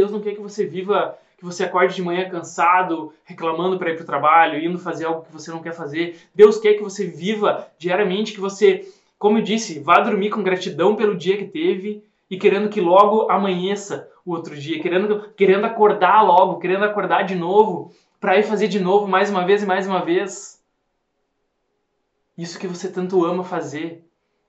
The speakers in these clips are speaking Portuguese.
Deus não quer que você viva, que você acorde de manhã cansado, reclamando para ir para o trabalho, indo fazer algo que você não quer fazer. Deus quer que você viva diariamente, que você, como eu disse, vá dormir com gratidão pelo dia que teve e querendo que logo amanheça o outro dia, querendo, querendo acordar logo, querendo acordar de novo, para ir fazer de novo mais uma vez e mais uma vez. Isso que você tanto ama fazer.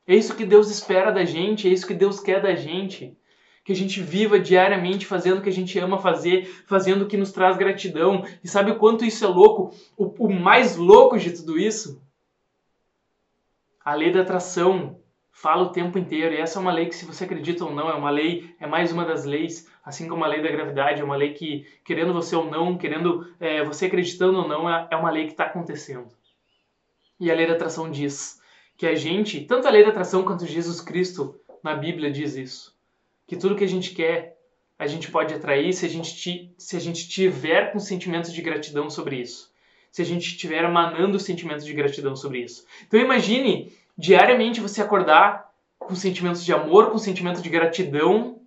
É isso que Deus espera da gente, é isso que Deus quer da gente que a gente viva diariamente fazendo o que a gente ama fazer, fazendo o que nos traz gratidão. E sabe o quanto isso é louco? O, o mais louco de tudo isso? A lei da atração fala o tempo inteiro. E essa é uma lei que, se você acredita ou não, é uma lei, é mais uma das leis, assim como a lei da gravidade, é uma lei que, querendo você ou não, querendo é, você acreditando ou não, é, é uma lei que está acontecendo. E a lei da atração diz que a gente, tanto a lei da atração quanto Jesus Cristo na Bíblia diz isso que tudo que a gente quer a gente pode atrair se a gente, se a gente tiver com sentimentos de gratidão sobre isso. Se a gente estiver emanando sentimentos de gratidão sobre isso. Então imagine diariamente você acordar com sentimentos de amor, com sentimentos de gratidão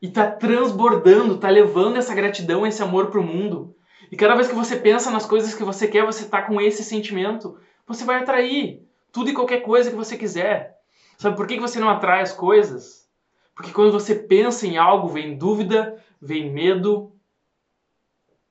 e tá transbordando, tá levando essa gratidão, esse amor para o mundo. E cada vez que você pensa nas coisas que você quer, você tá com esse sentimento, você vai atrair tudo e qualquer coisa que você quiser. Sabe por que você não atrai as coisas? Porque quando você pensa em algo, vem dúvida, vem medo,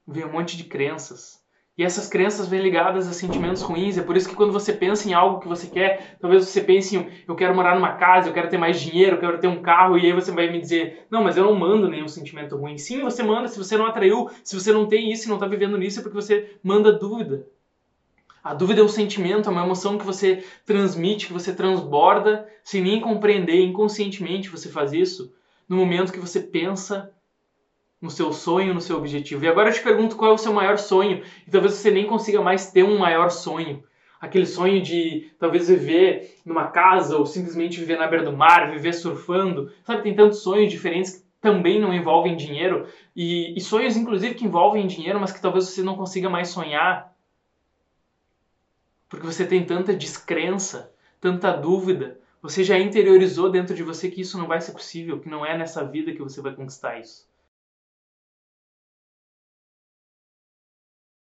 vem um monte de crenças. E essas crenças vêm ligadas a sentimentos ruins. É por isso que quando você pensa em algo que você quer, talvez você pense em eu quero morar numa casa, eu quero ter mais dinheiro, eu quero ter um carro, e aí você vai me dizer, não, mas eu não mando nenhum sentimento ruim. Sim, você manda, se você não atraiu, se você não tem isso e não está vivendo nisso, é porque você manda dúvida. A dúvida é um sentimento, é uma emoção que você transmite, que você transborda, sem nem compreender. Inconscientemente você faz isso no momento que você pensa no seu sonho, no seu objetivo. E agora eu te pergunto qual é o seu maior sonho. E talvez você nem consiga mais ter um maior sonho. Aquele sonho de talvez viver numa casa ou simplesmente viver na beira do mar, viver surfando. Sabe, tem tantos sonhos diferentes que também não envolvem dinheiro. E, e sonhos, inclusive, que envolvem dinheiro, mas que talvez você não consiga mais sonhar porque você tem tanta descrença, tanta dúvida, você já interiorizou dentro de você que isso não vai ser possível, que não é nessa vida que você vai conquistar isso.